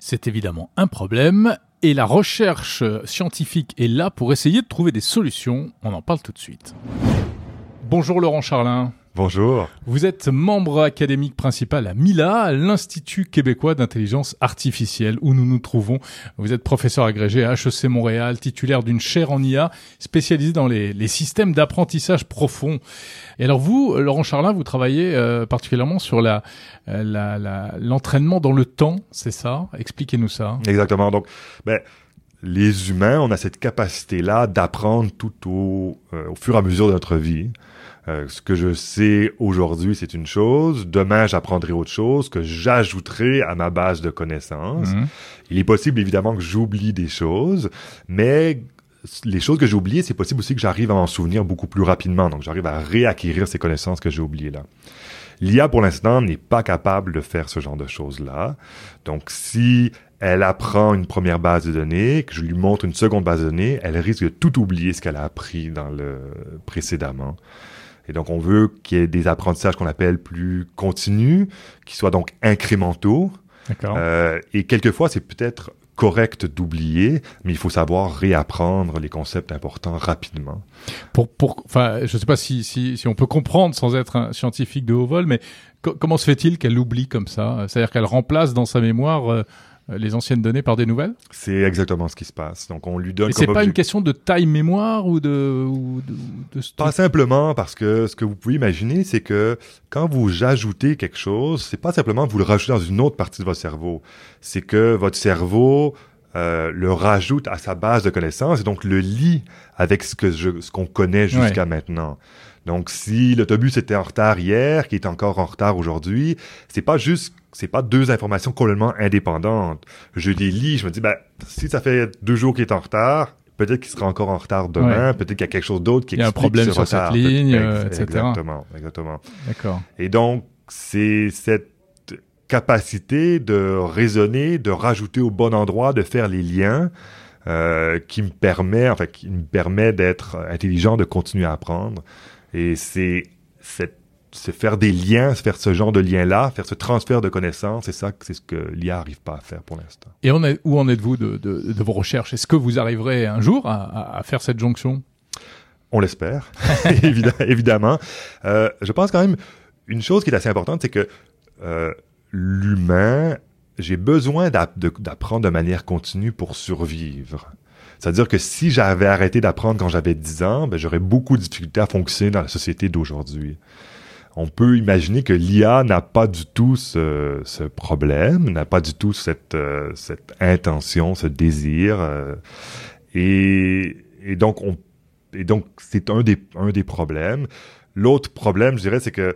S1: C'est évidemment un problème et la recherche scientifique est là pour essayer de trouver des solutions. On en parle tout de suite. Bonjour Laurent Charlin.
S6: Bonjour.
S1: Vous êtes membre académique principal à MILA, l'Institut québécois d'intelligence artificielle, où nous nous trouvons. Vous êtes professeur agrégé à HEC Montréal, titulaire d'une chaire en IA, spécialisée dans les, systèmes d'apprentissage profond. Et alors vous, Laurent Charlin, vous travaillez euh, particulièrement sur la, la, l'entraînement dans le temps, c'est ça? Expliquez-nous ça.
S6: Exactement. Donc, ben, les humains, on a cette capacité-là d'apprendre tout au, euh, au fur et à mesure de notre vie. Euh, ce que je sais aujourd'hui, c'est une chose. Demain, j'apprendrai autre chose que j'ajouterai à ma base de connaissances. Mhm. Il est possible, évidemment, que j'oublie des choses, mais les choses que j'ai oubliées, c'est possible aussi que j'arrive à m'en souvenir beaucoup plus rapidement. Donc, j'arrive à réacquérir ces connaissances que j'ai oubliées là. L'IA, pour l'instant, n'est pas capable de faire ce genre de choses-là. Donc, si elle apprend une première base de données, que je lui montre une seconde base de données, elle risque de tout oublier ce qu'elle a appris dans le précédemment. Et donc, on veut qu'il y ait des apprentissages qu'on appelle plus continus, qui soient donc incrémentaux. Euh, et quelquefois, c'est peut-être correct d'oublier, mais il faut savoir réapprendre les concepts importants rapidement.
S1: Pour, pour, enfin, je ne sais pas si, si, si on peut comprendre sans être un scientifique de haut vol, mais comment se fait-il qu'elle oublie comme ça? C'est-à-dire qu'elle remplace dans sa mémoire euh, euh, les anciennes données par des nouvelles?
S6: C'est exactement ce qui se passe. Donc on lui donne.
S1: Et c'est pas une question de taille mémoire ou de, ou de,
S6: Pas simplement parce que ce que vous pouvez imaginer, c'est que quand vous ajoutez quelque chose, c'est pas simplement vous le rajoutez dans une autre partie de votre cerveau. C'est que votre cerveau euh, le rajoute à sa base de connaissances et donc le lie avec ce que je, ce qu'on connaît jusqu'à maintenant. Donc, si l'autobus était en retard hier, qui est encore en retard aujourd'hui, c'est pas juste, c'est pas deux informations complètement indépendantes. Je les lis, je me dis, ben, si ça fait deux jours qu'il est en retard, peut-être qu'il sera encore en retard demain, peut-être qu'il y a quelque chose d'autre qui
S1: Il y a un problème sur cette ligne, etc.
S6: Exactement, exactement.
S1: D'accord.
S6: Et donc, c'est cette capacité de raisonner, de rajouter au bon endroit, de faire les liens, euh, qui me permet, enfin, qui me permet d'être intelligent, de continuer à apprendre. Et c'est faire des liens, faire ce genre de lien-là, faire ce transfert de connaissances, c'est ça, c'est ce que l'IA n'arrive pas à faire pour l'instant.
S1: Et on est, où en êtes-vous de, de, de, vos recherches? Est-ce que vous arriverez un jour à, à, faire cette jonction?
S6: On l'espère, (laughs) évidemment. Euh, je pense quand même, une chose qui est assez importante, c'est que euh, l'humain, j'ai besoin d'apprendre de manière continue pour survivre. C'est-à-dire que si j'avais arrêté d'apprendre quand j'avais 10 ans, ben, j'aurais beaucoup de difficultés à fonctionner dans la société d'aujourd'hui. On peut imaginer que l'IA n'a pas du tout ce, problème, n'a pas du tout cette, euh, intention, ce désir. Euh, et, donc, on, et c'est un des, un des problèmes. L'autre problème, je dirais, c'est que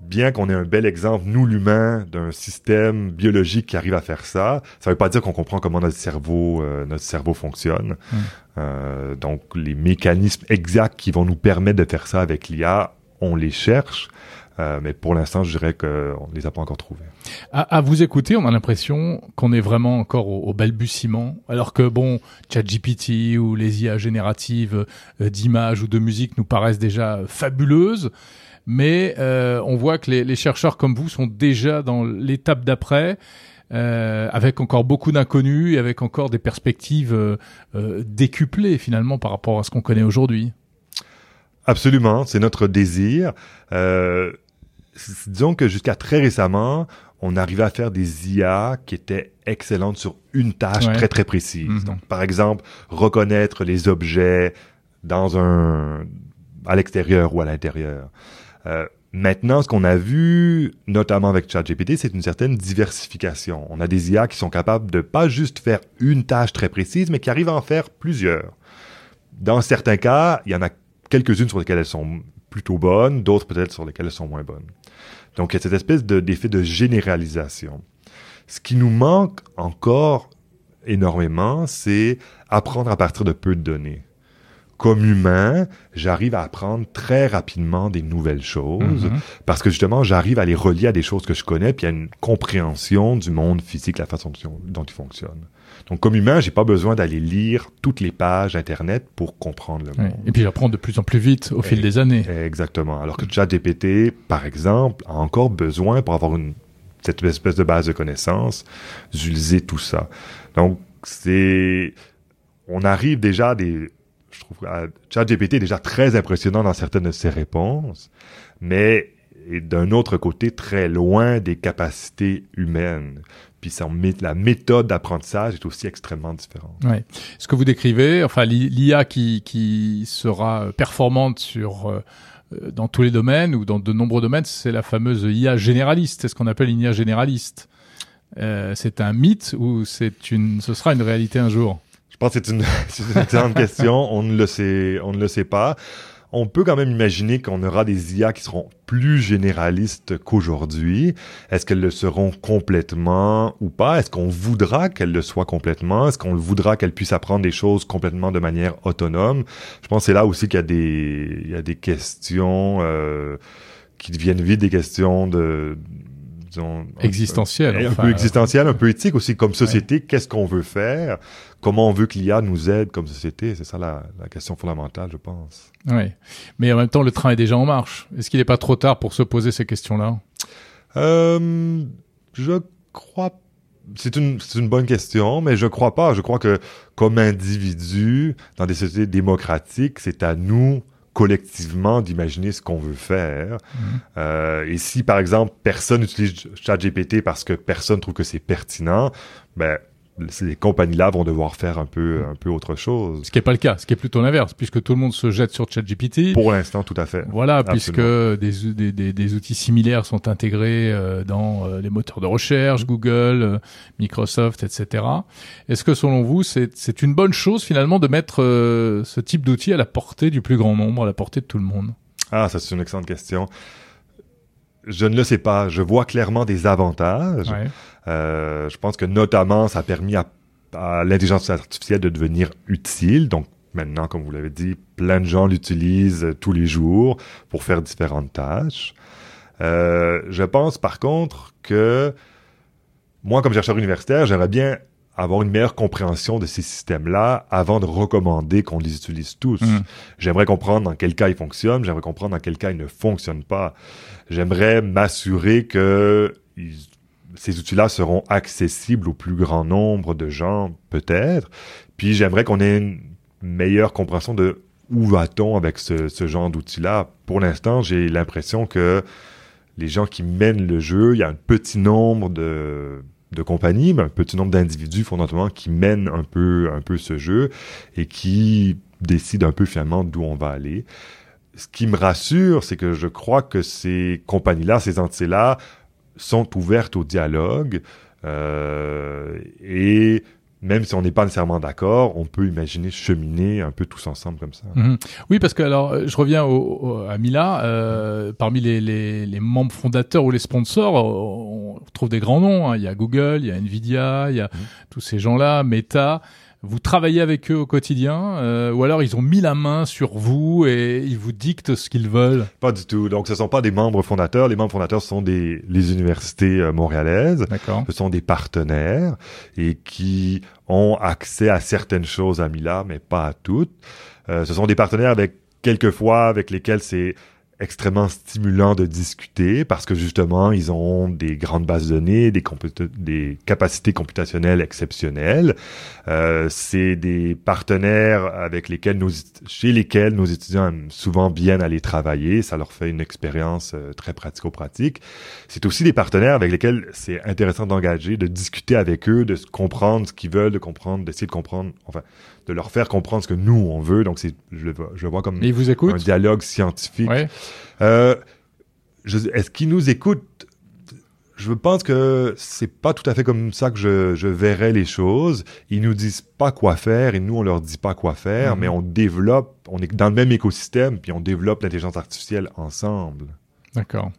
S6: bien qu'on ait un bel exemple, nous l'humain, d'un système biologique qui arrive à faire ça, ça veut pas dire qu'on comprend comment notre cerveau, euh, notre cerveau fonctionne. Hmm. Euh, donc les mécanismes exacts qui vont nous permettre de faire ça avec l'IA, on les cherche. Euh, mais pour l'instant, je dirais qu'on ne les a pas encore trouvés.
S1: À, vous écouter, on a l'impression qu'on est vraiment encore au, au, balbutiement, alors que bon, ChatGPT ou les IA génératives euh, d'images ou de musique nous paraissent déjà fabuleuses mais euh, on voit que les, les, chercheurs comme vous sont déjà dans l'étape d'après. Euh, avec encore beaucoup d'inconnus et avec encore des perspectives euh, euh décuplées finalement par rapport à ce qu'on connaît aujourd'hui.
S6: Absolument, c'est notre désir. Euh, disons que jusqu'à très récemment, on arrivait à faire des IA qui étaient excellentes sur une tâche très très précise. Mhm. Donc, par exemple, reconnaître les objets dans un à l'extérieur ou à l'intérieur. Euh, maintenant, ce qu'on a vu, notamment avec ChatGPT, c'est une certaine diversification. On a des IA qui sont capables de pas juste faire une tâche très précise, mais qui arrivent à en faire plusieurs. Dans certains cas, il y en a quelques-unes sur lesquelles elles sont plutôt bonnes, d'autres peut-être sur lesquelles elles sont moins bonnes. Donc, il y a cette espèce d'effet de, de généralisation. Ce qui nous manque encore énormément, c'est apprendre à partir de peu de données comme humain, j'arrive à apprendre très rapidement des nouvelles choses
S1: Mhm.
S6: parce que justement, j'arrive à les relier à des choses que je connais, puis à une compréhension du monde physique, la façon dont- il fonctionne. Donc, comme humain, j'ai pas besoin d'aller lire toutes les pages Internet pour comprendre le monde.
S1: Et puis j'apprends de plus en plus vite au fil des années.
S6: Exactement. Alors que ChatGPT, par exemple, a encore besoin, pour avoir une, cette espèce de base de connaissances, d'utiliser tout ça. Donc, c'est... On arrive déjà à des... Je trouve à- ChatGPT est déjà très impressionnant dans certaines de ses réponses, mais d'un autre côté très loin des capacités humaines. Puis la méthode d'apprentissage est aussi extrêmement différente.
S1: Ouais. Ce que vous décrivez, enfin l'i- l'IA qui, qui sera performante sur euh, euh, dans tous les domaines ou dans de nombreux domaines, c'est la fameuse IA généraliste. C'est ce qu'on appelle une IA généraliste. Euh, c'est un mythe ou c'est une, ce sera une réalité un jour?
S6: Je pense que c'est une, (laughs) c'est une excellente question. On ne le sait, on ne le sait pas. On peut quand même imaginer qu'on aura des IA qui seront plus généralistes qu'aujourd'hui. Est-ce qu'elles le seront complètement ou pas? Est-ce qu'on voudra qu'elles le soient complètement? Est-ce qu'on voudra qu'elles puissent apprendre des choses complètement de manière autonome? Je pense que c'est là aussi qu'il y a des, il y a des questions euh, qui deviennent vite des questions de disons,
S1: Existentielle,
S6: Un,
S1: enfin,
S6: peu existentielle, un peu éthique aussi comme société. Qu'est-ce qu'on veut faire? Comment on veut que l'IA nous aide comme société? C'est ça la, la question fondamentale, je pense.
S1: Oui. Mais en même temps, le train est déjà en marche. Est-ce qu'il n'est pas trop tard pour se poser ces questions-là?
S6: Euh, je crois c'est une, c'est une bonne question, mais je crois pas. Je crois que comme individu, dans des sociétés démocratiques, c'est à nous collectivement d'imaginer ce qu'on veut faire. Euh, et si, par exemple, personne n'utilise ChatGPT parce que personne trouve que c'est pertinent, ben, ces compagnies-là vont devoir faire un peu, un peu autre chose.
S1: Ce qui n'est pas le cas, ce qui est plutôt l'inverse, puisque tout le monde se jette sur ChatGPT.
S6: Pour l'instant, tout à fait.
S1: Voilà, puisque des, des, des, des outils similaires sont intégrés euh, dans euh, les moteurs de recherche, Google, euh, Microsoft, etc. Est-ce que selon vous, c'est c'est une bonne chose finalement de mettre ce type d'outil à la portée du plus grand nombre, à la portée de tout le monde?
S6: Ah, ça, c'est une excellente question. Je ne le sais pas. Je vois clairement des avantages.
S1: Ouais.
S6: Euh, je pense que notamment, ça a permis à, à l'intelligence artificielle de devenir utile. Donc maintenant, comme vous l'avez dit, plein de gens l'utilisent euh, tous les jours pour faire différentes tâches. Euh, je pense par contre que moi, comme chercheur universitaire, j'aimerais bien avoir une meilleure compréhension de ces systèmes-là avant de recommander qu'on les utilise tous.
S1: Mm.
S6: J'aimerais comprendre dans quel cas ils fonctionnent, j'aimerais comprendre dans quel cas ils ne fonctionnent pas. J'aimerais m'assurer que ils- ces outils-là seront accessibles au plus grand nombre de gens, peut-être. Puis j'aimerais qu'on ait une meilleure compréhension de où va-t-on avec ce, ce genre d'outils-là. Pour l'instant, j'ai l'impression que les gens qui mènent le jeu, il y a un petit nombre de, de compagnies, mais un petit nombre d'individus fondamentalement qui mènent un peu, un peu ce jeu et qui décident un peu finalement d'où on va aller. Ce qui me rassure, c'est que je crois que ces compagnies-là, ces entités-là, sont ouvertes au dialogue euh, et même si on n'est pas nécessairement d'accord, on peut imaginer cheminer un peu tous ensemble comme ça.
S1: Mhm. Oui, parce que alors, euh, je reviens au, au- à Mila. euh, parmi les, les, les membres fondateurs ou les sponsors, on on trouve des grands noms. hein. Il y a Google, il y a Nvidia, il y a tous ces gens-là, Meta. Vous travaillez avec eux au quotidien, euh, ou alors ils ont mis la main sur vous et ils vous dictent ce qu'ils veulent?
S6: Pas du tout. Donc, ce sont pas des membres fondateurs. Les membres fondateurs sont des les universités euh, montréalaises.
S1: D'accord.
S6: Ce sont des partenaires et qui ont accès à certaines choses à Mila, mais pas à toutes. Euh, ce sont des partenaires avec quelquefois avec lesquels c'est extrêmement stimulant de discuter parce que justement ils ont des grandes bases de données, des, capacités computationnelles exceptionnelles. Euh, c'est des partenaires avec lesquels nos, chez lesquels nos étudiants aiment souvent bien aller travailler. Ça leur fait une expérience euh, très pratico-pratique. C'est aussi des partenaires avec lesquels c'est intéressant d'engager, de discuter avec eux, de comprendre ce qu'ils veulent, de comprendre, d'essayer de comprendre, enfin, de leur faire comprendre ce que nous on veut. Donc c'est, je le vois, je le vois comme
S1: Et ils vous
S6: un dialogue scientifique.
S1: Ouais.
S6: Euh, Est-ce qu'ils nous écoutent? Je pense que c'est pas tout à fait comme ça que je, je verrais les choses. Ils nous disent pas quoi faire et nous on leur dit pas quoi faire,
S1: Mhm.
S6: mais on développe, on est dans le même écosystème puis on développe l'intelligence artificielle ensemble.
S1: D'accord.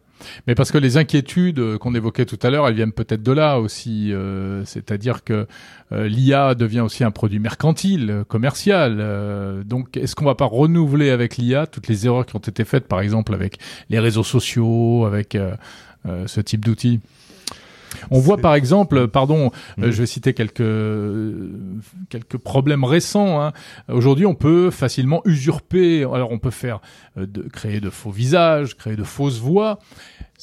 S1: Mais parce que les inquiétudes euh, qu'on évoquait tout à l'heure, elles viennent peut-être de là aussi. C'est-à-dire que l'IA devient aussi un produit mercantile, commercial. donc, est-ce qu'on va pas renouveler avec l'IA toutes les erreurs qui ont été faites, par exemple, avec les réseaux sociaux, avec ce type d'outils? On voit par exemple, pardon, euh, mhm. je vais citer quelques quelques problèmes récents. Hein. Aujourd'hui, on peut facilement usurper. Alors, on peut faire euh, de, créer de faux visages, créer de fausses voix.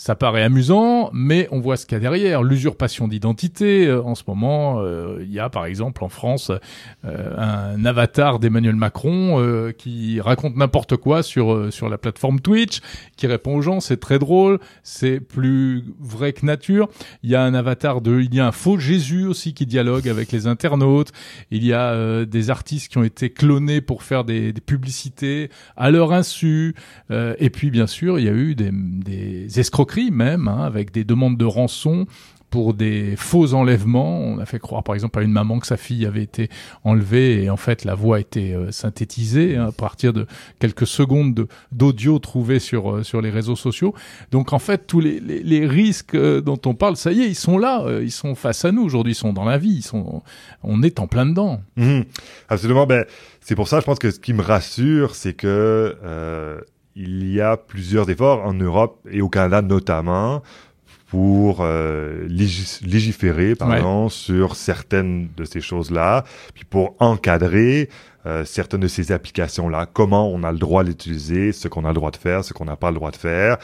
S1: Ça paraît amusant, mais on voit ce qu'il y a derrière. L'usurpation d'identité. Euh, en ce moment, il y a par exemple en France un avatar d'Emmanuel Macron qui raconte n'importe quoi sur sur la plateforme Twitch, qui répond aux gens. C'est très drôle, c'est plus vrai que nature. Il y a un avatar de, il y a un faux Jésus aussi qui dialogue avec les internautes. Il y a euh, des artistes qui ont été clonés pour faire des, publicités à leur insu. Euh, et puis bien sûr, il y a eu des, des même, hein, avec des demandes de rançon pour des faux enlèvements. On a fait croire par exemple à une maman que sa fille avait été enlevée et en fait la voix était euh, synthétisée hein, à partir de quelques secondes d'audio trouvés sur euh, sur les réseaux sociaux. Donc en fait tous les, les, risques euh, dont on parle, ça y est, ils sont là, ils sont face à nous aujourd'hui, ils sont dans la vie, ils sont, on est en plein dedans.
S6: Mmh. Absolument. Ben c'est pour ça, je pense que ce qui me rassure, c'est que il y a plusieurs efforts en Europe et au Canada notamment pour euh, légiférer pardon, sur certaines de ces choses-là, puis pour encadrer euh, certaines de ces applications-là, comment on a le droit d'utiliser, ce qu'on a le droit de faire, ce qu'on n'a pas le droit de faire.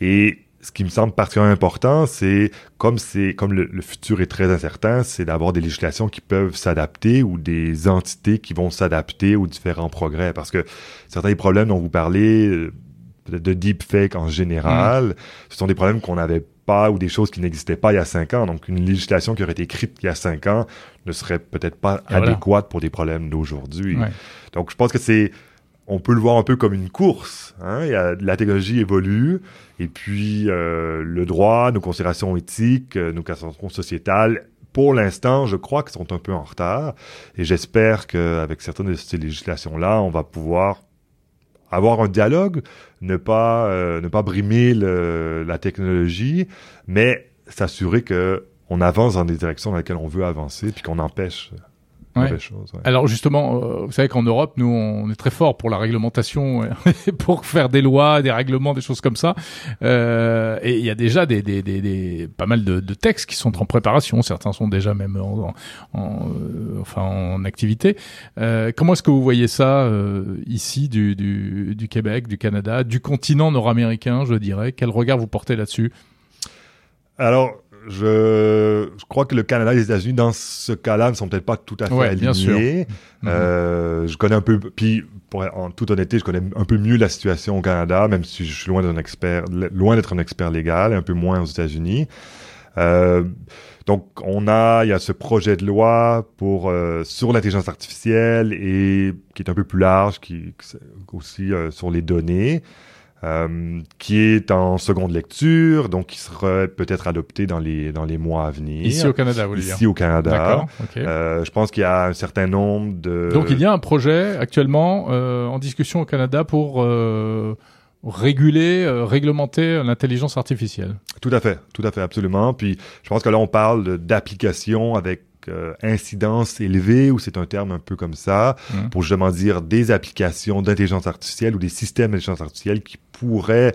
S6: Et ce qui me semble particulièrement important, c'est comme c'est comme le, le, futur est très incertain, c'est d'avoir des législations qui peuvent s'adapter ou des entités qui vont s'adapter aux différents progrès. Parce que certains des problèmes dont vous parlez, peut-être de deepfake en général, mm. ce sont des problèmes qu'on avait ou des choses qui n'existaient pas il y a cinq ans. Donc, une législation qui aurait été écrite il y a cinq ans ne serait peut-être pas adéquate pour des problèmes d'aujourd'hui. Donc, je pense que c'est, on peut le voir un peu comme une course. Hein? Il y a, la technologie évolue et puis euh, le droit, nos considérations éthiques, euh, nos considérations sociétales pour l'instant, je crois qu'ils sont un peu en retard et j'espère qu'avec certaines de ces législations-là, on va pouvoir avoir un dialogue, ne pas euh, ne pas brimer le, la technologie, mais s'assurer que on avance dans des directions dans lesquelles on veut avancer, puis qu'on empêche
S1: alors justement, euh, vous savez qu'en Europe, nous, on est très fort pour la réglementation, (laughs) pour faire des lois, des règlements, des choses comme ça. Euh, et il y a déjà des, des, des, des pas mal de, de, textes qui sont en préparation. Certains sont déjà même en, en euh, enfin en activité. Euh, comment est-ce que vous voyez ça euh, ici, du, du, du Québec, du Canada, du continent nord-américain, je dirais? Quel regard vous portez là-dessus?
S6: Alors je, je crois que le Canada et les États-Unis, dans ce cas-là, ne sont peut-être pas tout à fait alignés. Bien sûr. Euh, Je connais un peu, puis pour, en toute honnêteté, je connais un peu mieux la situation au Canada, même si je suis loin d'être un expert, loin d'être un expert légal, un peu moins aux États-Unis. Euh, donc, on a, il y a ce projet de loi pour euh, sur l'intelligence artificielle et qui est un peu plus large, qui aussi sur les données. Euh, qui est en seconde lecture, donc qui sera peut-être adopté dans les dans les mois à venir.
S1: Ici au Canada, vous voulez
S6: dire Ici au Canada. Euh, je pense qu'il y a un certain nombre de.
S1: Donc il y a un projet actuellement euh, en discussion au Canada pour euh, réguler, euh, réglementer l'intelligence artificielle.
S6: Tout à fait, tout à fait, absolument. Puis je pense que là on parle d'applications avec euh, incidence élevée, ou c'est un terme un peu comme ça, mmh. pour justement dire des applications d'intelligence artificielle ou des systèmes d'intelligence artificielle qui pourraient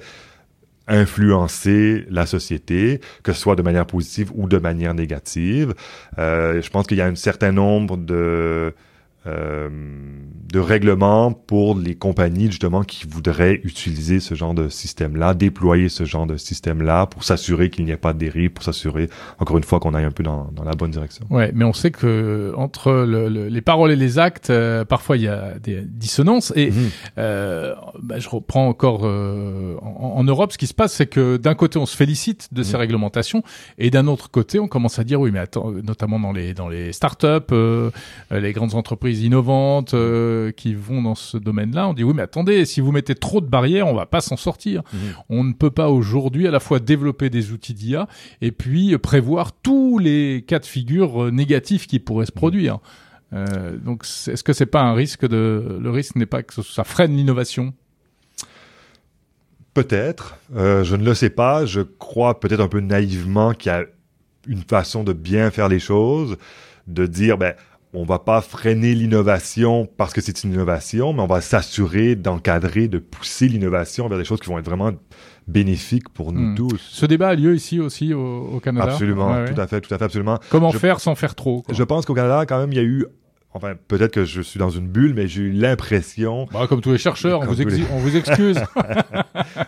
S6: influencer la société, que ce soit de manière positive ou de manière négative. Euh, je pense qu'il y a un certain nombre de de règlement pour les compagnies justement qui voudraient utiliser ce genre de système-là, déployer ce genre de système-là pour s'assurer qu'il n'y ait pas de dérive, pour s'assurer encore une fois qu'on aille un peu dans, dans, la bonne direction.
S1: Ouais, mais on sait que entre le, le, les paroles et les actes, euh, parfois il y a des dissonances. Et mhm. euh, bah, je reprends encore euh, en, en, Europe, ce qui se passe, c'est que d'un côté on se félicite de ces mhm. réglementations, et d'un autre côté on commence à dire oui, mais attends, notamment dans les dans les startups, euh, les grandes entreprises innovantes euh, qui vont dans ce domaine-là, on dit oui mais attendez, si vous mettez trop de barrières, on va pas s'en sortir. Mhm. On ne peut pas aujourd'hui à la fois développer des outils d'IA et puis prévoir tous les cas de figure euh, négatifs qui pourraient se mhm. produire. Euh, donc est-ce que c'est pas un risque de le risque n'est pas que ça freine l'innovation?
S6: Peut-être, euh, je ne le sais pas. Je crois peut-être un peu naïvement qu'il y a une façon de bien faire les choses, de dire ben on va pas freiner l'innovation parce que c'est une innovation, mais on va s'assurer d'encadrer, de pousser l'innovation vers des choses qui vont être vraiment bénéfiques pour nous
S1: Hmm.
S6: tous.
S1: Ce débat a lieu ici aussi au, au Canada.
S6: Absolument,
S1: ouais.
S6: tout à fait, tout à fait, absolument.
S1: Comment
S6: Je-
S1: faire sans faire trop quoi?
S6: Je pense qu'au Canada, quand même, il y a eu, enfin, peut-être que je suis dans une bulle, mais j'ai eu l'impression,
S1: Bah, comme tous les chercheurs, on vous,
S6: tous les-
S1: exi- on vous excuse, (laughs)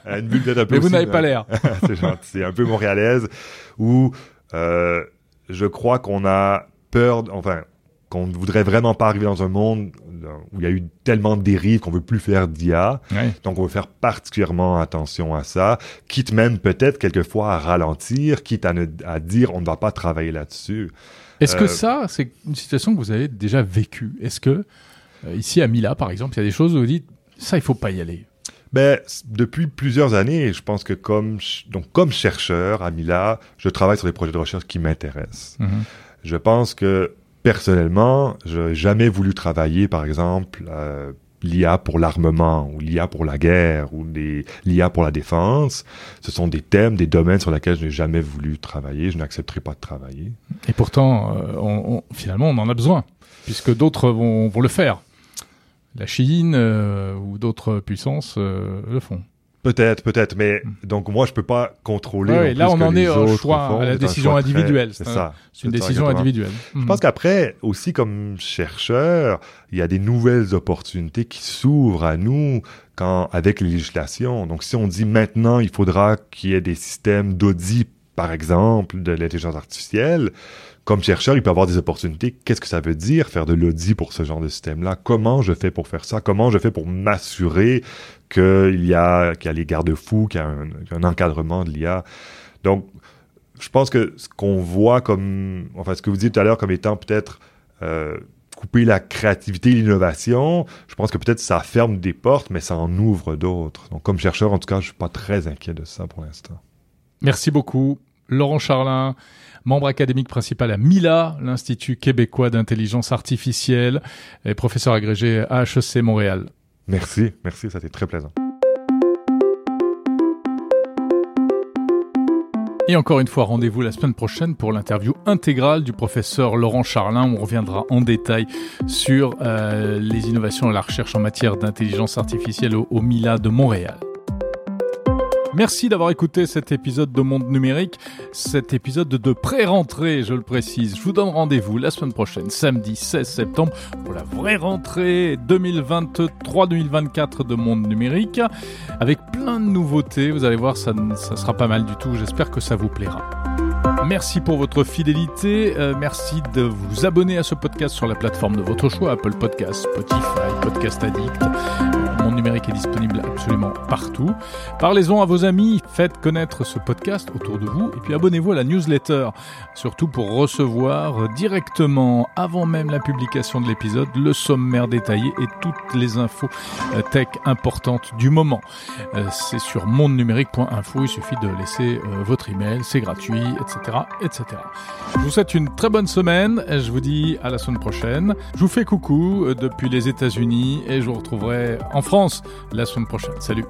S6: euh, une bulle peut-être un peu
S1: mais vous n'avez pas l'air. (laughs)
S6: c'est gentil, c'est un peu montréalaise, où euh, je crois qu'on a peur, enfin, qu'on ne voudrait vraiment pas arriver dans un monde où il y a eu tellement de dérives qu'on veut plus faire d'IA.
S1: Ouais.
S6: Donc, on veut faire particulièrement attention à ça, quitte même peut-être quelquefois à ralentir, quitte à, ne- à dire on ne va pas travailler là-dessus.
S1: Est-ce que
S6: Euh,
S1: ça, c'est une situation que vous avez déjà vécue? Est-ce que, euh, ici à Mila par exemple, il y a des choses où vous dites, ça, il faut pas y aller?
S6: Ben, depuis plusieurs années, je pense que comme, donc, comme chercheur à Mila, je travaille sur des projets de recherche qui m'intéressent.
S1: Mhm.
S6: Je pense que personnellement, je n'ai jamais voulu travailler, par exemple, euh, l'IA pour l'armement ou l'IA pour la guerre ou l'IA pour la défense. Ce sont des thèmes, des domaines sur lesquels je n'ai jamais voulu travailler. Je n'accepterai pas de travailler.
S1: Et pourtant, euh, finalement, on en a besoin, puisque d'autres vont, le faire. La Chine euh, ou d'autres puissances le font.
S6: Peut-être, peut-être, mais donc moi je peux pas contrôler.
S1: Ouais, là, on en est au choix,
S6: font.
S1: à la décision
S6: choix
S1: individuelle.
S6: C'est ça.
S1: C'est une décision
S6: exactement.
S1: individuelle.
S6: Je pense qu'après, aussi comme chercheur, il y a des nouvelles opportunités qui s'ouvrent à nous quand, avec les législations. Donc, si on dit maintenant, il faudra qu'il y ait des systèmes d'audit, par exemple, de l'intelligence artificielle, comme chercheur, il peut avoir des opportunités. Qu'est-ce que ça veut dire faire de l'audit pour ce genre de système-là? Comment je fais pour faire ça? Comment je fais pour m'assurer qu'il y a, qu'il y a les garde-fous, qu'il y a un, encadrement de l'IA? Donc, je pense que ce qu'on voit comme, enfin, ce que vous dites tout à l'heure comme étant peut-être euh, couper la créativité et l'innovation, je pense que peut-être ça ferme des portes, mais ça en ouvre d'autres. Donc, comme chercheur, en tout cas, je suis pas très inquiet de ça pour l'instant.
S1: Merci beaucoup. Laurent Charlin, membre académique principal à MILA, l'Institut québécois d'intelligence artificielle, et professeur agrégé à HEC Montréal.
S6: Merci, merci, ça a été très plaisant.
S1: Et encore une fois, rendez-vous la semaine prochaine pour l'interview intégrale du professeur Laurent Charlin. On reviendra en détail sur euh, les innovations et la recherche en matière d'intelligence artificielle au MILA de Montréal. Merci d'avoir écouté cet épisode de Monde Numérique, cet épisode de pré-rentrée, je le précise. Je vous donne rendez-vous la semaine prochaine, samedi 16 septembre, pour la vraie rentrée 2023-2024 de Monde Numérique, avec plein de nouveautés. Vous allez voir, ça, sera pas mal du tout. J'espère que ça vous plaira. Merci pour votre fidélité. Euh, merci de vous abonner à ce podcast sur la plateforme de votre choix, Apple Podcast, Spotify, Podcast Addict. Numérique est disponible absolument partout. Parlez-en à vos amis, faites connaître ce podcast autour de vous et puis abonnez-vous à la newsletter, surtout pour recevoir directement, avant même la publication de l'épisode, le sommaire détaillé et toutes les infos euh, tech importantes du moment. Euh, c'est sur mondenumérique.info, il suffit de laisser euh, votre email, c'est gratuit, etc., etc. Je vous souhaite une très bonne semaine, je vous dis à la semaine prochaine. Je vous fais coucou depuis les États-Unis et je vous retrouverai en la semaine prochaine. Salut.